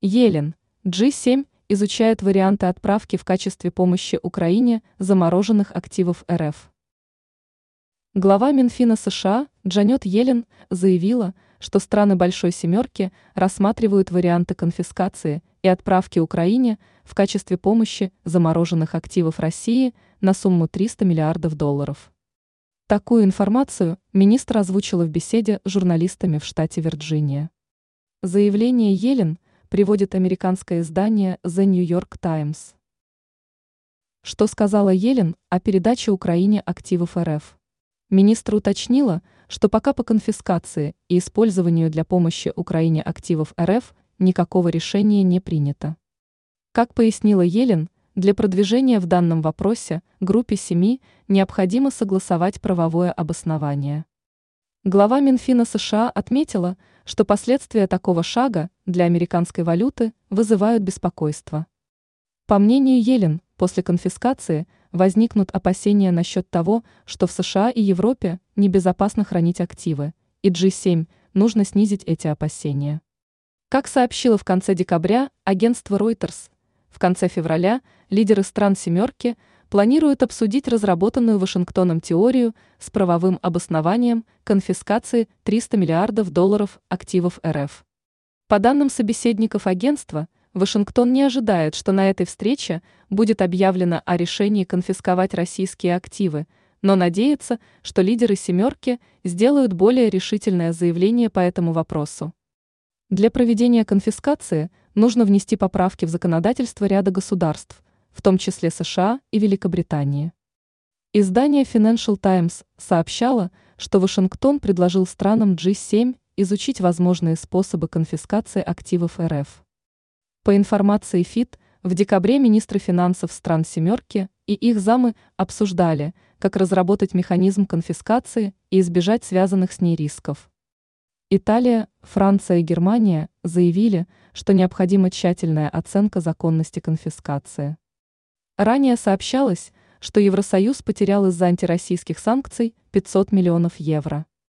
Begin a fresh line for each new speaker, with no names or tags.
Елен, G7 изучает варианты отправки в качестве помощи Украине замороженных активов РФ. Глава Минфина США Джанет Елен заявила, что страны Большой Семерки рассматривают варианты конфискации и отправки Украине в качестве помощи замороженных активов России на сумму 300 миллиардов долларов. Такую информацию министр озвучила в беседе с журналистами в штате Вирджиния. Заявление Елен приводит американское издание The New York Times. Что сказала Елен о передаче Украине активов РФ? Министр уточнила, что пока по конфискации и использованию для помощи Украине активов РФ никакого решения не принято. Как пояснила Елен, для продвижения в данном вопросе группе семи необходимо согласовать правовое обоснование. Глава Минфина США отметила, что последствия такого шага для американской валюты вызывают беспокойство. По мнению Елен, после конфискации возникнут опасения насчет того, что в США и Европе небезопасно хранить активы, и G7 нужно снизить эти опасения. Как сообщило в конце декабря агентство Reuters, в конце февраля лидеры стран «семерки» планируют обсудить разработанную Вашингтоном теорию с правовым обоснованием конфискации 300 миллиардов долларов активов РФ. По данным собеседников агентства, Вашингтон не ожидает, что на этой встрече будет объявлено о решении конфисковать российские активы, но надеется, что лидеры «семерки» сделают более решительное заявление по этому вопросу. Для проведения конфискации нужно внести поправки в законодательство ряда государств, в том числе США и Великобритании. Издание Financial Times сообщало, что Вашингтон предложил странам G7 изучить возможные способы конфискации активов РФ. По информации ФИТ, в декабре министры финансов стран «семерки» и их замы обсуждали, как разработать механизм конфискации и избежать связанных с ней рисков. Италия, Франция и Германия заявили, что необходима тщательная оценка законности конфискации. Ранее сообщалось, что Евросоюз потерял из-за антироссийских санкций 500 миллионов евро.